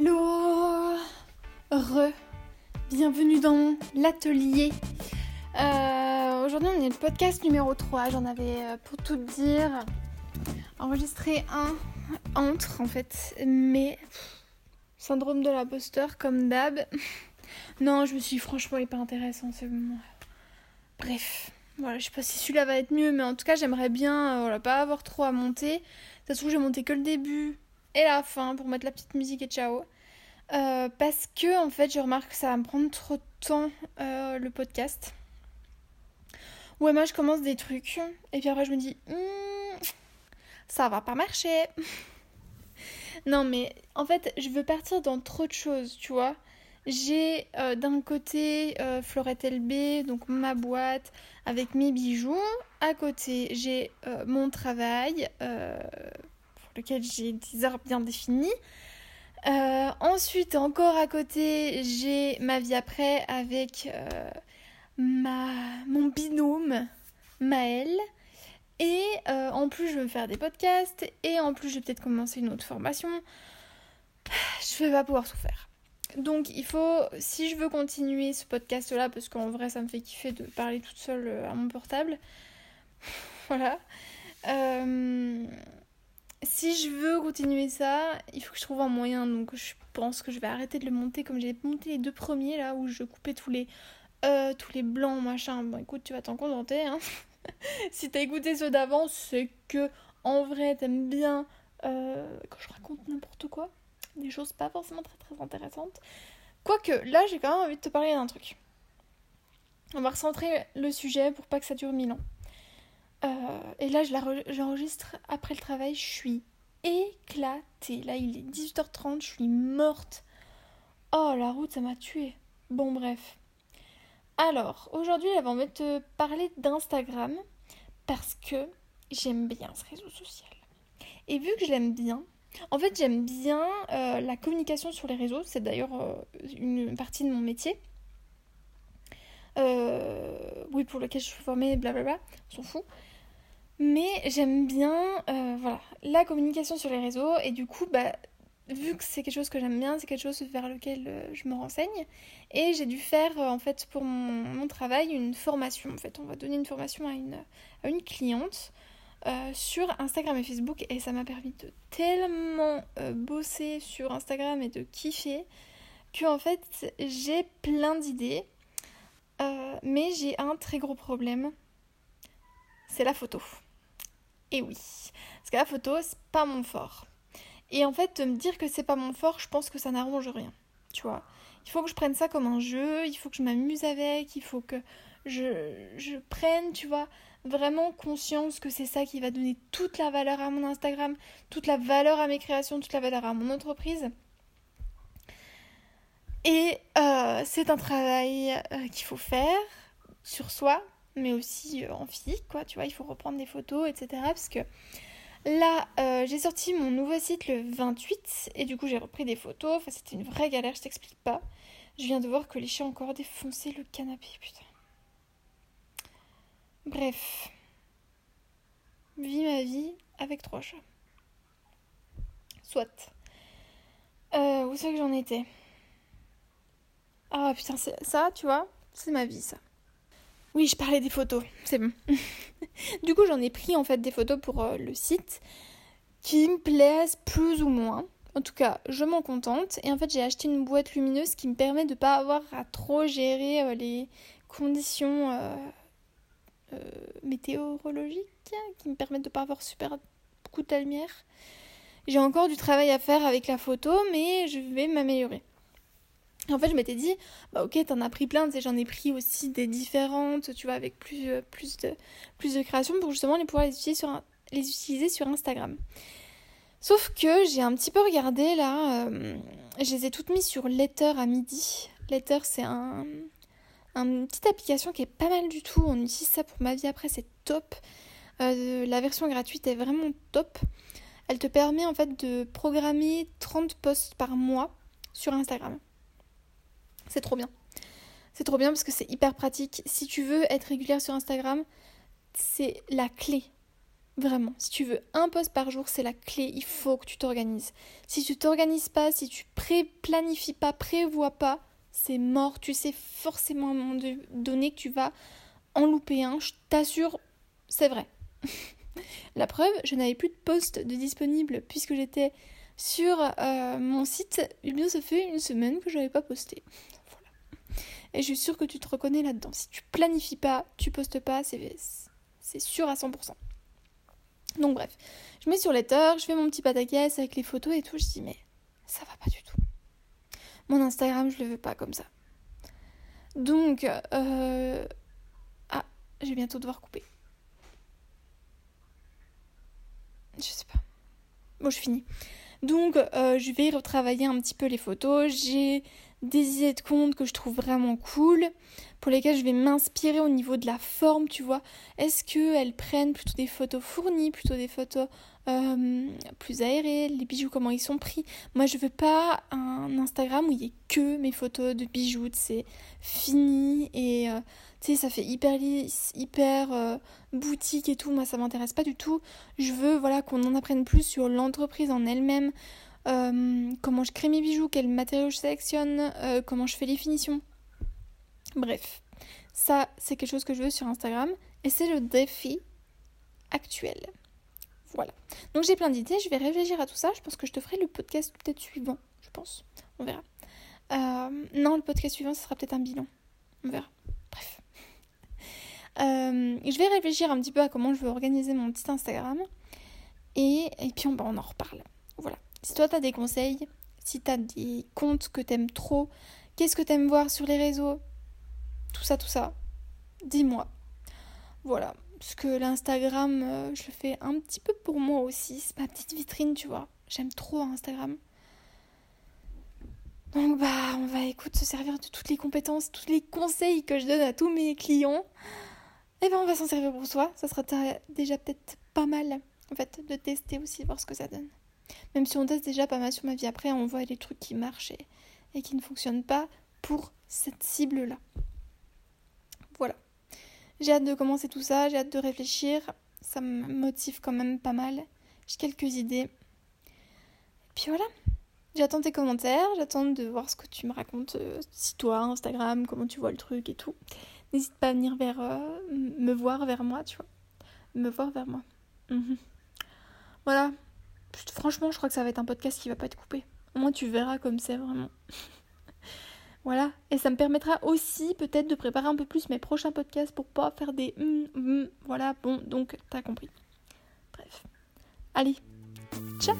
Hello Re Bienvenue dans l'atelier. Euh, Aujourd'hui on est le podcast numéro 3, j'en avais euh, pour tout dire enregistré un entre en fait, mais syndrome de l'imposteur comme d'hab. Non, je me suis dit, franchement, il est pas intéressant, c'est bon. Bref, voilà, je sais pas si celui-là va être mieux, mais en tout cas, j'aimerais bien euh, voilà, pas avoir trop à monter. Ça se trouve, j'ai monté que le début et la fin pour mettre la petite musique et ciao. Euh, parce que, en fait, je remarque que ça va me prendre trop de temps euh, le podcast. Ouais, moi, je commence des trucs, et puis après, je me dis, Hmm, ça va pas marcher. non, mais en fait, je veux partir dans trop de choses, tu vois. J'ai euh, d'un côté Florette LB, donc ma boîte avec mes bijoux. À côté, j'ai mon travail lequel j'ai des heures bien définies. Euh, ensuite, encore à côté, j'ai ma vie après avec euh, ma, mon binôme Maël. Et euh, en plus, je veux faire des podcasts. Et en plus, je vais peut-être commencer une autre formation. Je vais pas pouvoir tout faire. Donc il faut, si je veux continuer ce podcast-là, parce qu'en vrai ça me fait kiffer de parler toute seule à mon portable, voilà. Euh, si je veux continuer ça, il faut que je trouve un moyen. Donc je pense que je vais arrêter de le monter comme j'ai monté les deux premiers là où je coupais tous les euh, tous les blancs machin. Bon écoute, tu vas t'en contenter. Hein. si t'as écouté ceux d'avant, c'est que en vrai t'aimes bien euh, quand je raconte n'importe quoi des choses pas forcément très très intéressantes. Quoique, là j'ai quand même envie de te parler d'un truc. On va recentrer le sujet pour pas que ça dure mille ans. Euh, et là je j'enregistre après le travail, je suis éclatée. Là il est 18h30, je suis morte. Oh la route ça m'a tuée. Bon bref. Alors, aujourd'hui j'avais envie de te parler d'Instagram parce que j'aime bien ce réseau social. Et vu que je l'aime bien, en fait, j'aime bien euh, la communication sur les réseaux. C'est d'ailleurs euh, une partie de mon métier. Euh, oui, pour lequel je suis formée, blablabla. On s'en fout. Mais j'aime bien euh, voilà, la communication sur les réseaux. Et du coup, bah, vu que c'est quelque chose que j'aime bien, c'est quelque chose vers lequel euh, je me renseigne. Et j'ai dû faire, en fait, pour mon, travail, une formation. En fait, on va donner une formation à une, cliente. Sur Instagram et Facebook et ça m'a permis de tellement bosser sur Instagram et de kiffer que en fait j'ai plein d'idées mais j'ai un très gros problème. C'est la photo. Et oui. Parce que la photo c'est pas mon fort. Et en fait de me dire que c'est pas mon fort je pense que ça n'arrange rien. Tu vois. Il faut que je prenne ça comme un jeu il faut que je m'amuse avec il faut que je, je prenne tu vois vraiment conscience que c'est ça qui va donner toute la valeur à mon Instagram, toute la valeur à mes créations, toute la valeur à mon entreprise. Et euh, c'est un travail euh, qu'il faut faire sur soi, mais aussi euh, en physique, quoi. Tu vois, il faut reprendre des photos, etc. Parce que là, j'ai sorti mon nouveau site le 28, et du coup, j'ai repris des photos. Enfin, c'était une vraie galère, je t'explique pas. Je viens de voir que les chiens ont encore défoncé le canapé, putain. Bref. Vis ma vie avec trois chats. Soit. Où c'est que j'en étais? Ah putain, c'est- ça, tu vois, c'est ma vie, ça. Oui, je parlais des photos, c'est bon. du coup, j'en ai pris en fait des photos pour euh, le site qui me plaisent plus ou moins. En tout cas, je m'en contente. Et en fait, j'ai acheté une boîte lumineuse qui me permet de pas avoir à trop gérer euh, les conditions euh, météorologiques qui me permettent de pas avoir super beaucoup de lumière. J'ai encore du travail à faire avec la photo, mais je vais m'améliorer. En fait, je m'étais dit, bah ok, t'en as pris plein, j'en ai pris aussi des différentes, tu vois, avec plus, euh, de, plus créations pour justement les pouvoir les utiliser sur, un- les utiliser sur Instagram. Sauf que j'ai un petit peu regardé là, euh, je les ai toutes mises sur Letter à midi. Letter, c'est un, une petite application qui est pas mal du tout. On utilise ça pour ma vie après, c'est top. Euh, la version gratuite est vraiment top. Elle te permet en fait de programmer 30 posts par mois sur Instagram. C'est trop bien. C'est trop bien parce que c'est hyper pratique. Si tu veux être régulière sur Instagram, c'est la clé. Vraiment, si tu veux un post par jour, c'est la clé. Il faut que tu t'organises. Si tu t'organises pas, si tu pré-planifies pas, prévois pas, c'est mort. Tu sais forcément à un moment donné que tu vas en louper un. Je t'assure, c'est vrai. la preuve, je n'avais plus de post de disponible puisque j'étais sur euh, mon site. Eh bien, ça fait une semaine que je n'avais pas posté. Et je suis sûre que tu te reconnais là-dedans. Si tu planifies pas, tu postes pas, c'est sûr à 100%. Donc bref, je mets sur Letter, je fais mon petit pataquès avec les photos et tout. Je dis mais ça va pas du tout. Mon Instagram, je le veux pas comme ça. Donc, euh... ah, je vais bientôt devoir couper. Je sais pas. Bon, je finis. Donc, euh, je vais retravailler un petit peu les photos. J'ai des idées de compte que je trouve vraiment cool, pour lesquelles je vais m'inspirer au niveau de la forme, tu vois. Est-ce qu'elles prennent plutôt des photos fournies, plutôt des photos euh, plus aérées, les bijoux, comment ils sont pris? Moi, je veux pas un Instagram où il y ait que mes photos de bijoux, c'est fini et euh, tu sais, ça fait hyper lisse, hyper boutique et tout. Moi, ça m'intéresse pas du tout. Je veux, voilà, qu'on en apprenne plus sur l'entreprise en elle-même. Euh, comment je crée mes bijoux, quels matériaux je sélectionne, euh, comment je fais les finitions. Bref, ça c'est quelque chose que je veux sur Instagram et c'est le défi actuel. Voilà. Donc j'ai plein d'idées, je vais réfléchir à tout ça. Je pense que je te ferai le podcast peut-être suivant, je pense. On verra. Euh, non, le podcast suivant, ce sera peut-être un bilan. On verra. Bref. je vais réfléchir un petit peu à comment je veux organiser mon petit Instagram. Et, et puis on, on en reparle. Voilà. Si toi, tu as des conseils, si tu as des comptes que tu aimes trop, qu'est-ce que tu aimes voir sur les réseaux, tout ça, tout ça, dis-moi. Voilà. Parce que l'Instagram, euh, je le fais un petit peu pour moi aussi. C'est ma petite vitrine, tu vois. J'aime trop Instagram. Donc bah on va écoute se servir de toutes les compétences, tous les conseils que je donne à tous mes clients. Et eh ben on va s'en servir pour soi. Ça sera déjà peut-être pas mal en fait de tester aussi voir ce que ça donne. Même si on teste déjà pas mal sur ma vie, après on voit les trucs qui marchent et, qui ne fonctionnent pas pour cette cible-là. Voilà. J'ai hâte de commencer tout ça, j'ai hâte de réfléchir. Ça me motive quand même pas mal. J'ai quelques idées. Et puis voilà. J'attends tes commentaires, j'attends de voir ce que tu me racontes, euh, si toi, Instagram, comment tu vois le truc et tout. N'hésite pas à venir vers euh, me voir vers moi, tu vois. Me voir vers moi. Mhm. Voilà, Franchement, je crois que ça va être un podcast qui va pas être coupé. Au moins, tu verras comme c'est vraiment. voilà. Et ça me permettra aussi peut-être de préparer un peu plus mes prochains podcasts pour pas faire des. Hum, hum. voilà, bon, donc, t'as compris. Bref. Allez. Ciao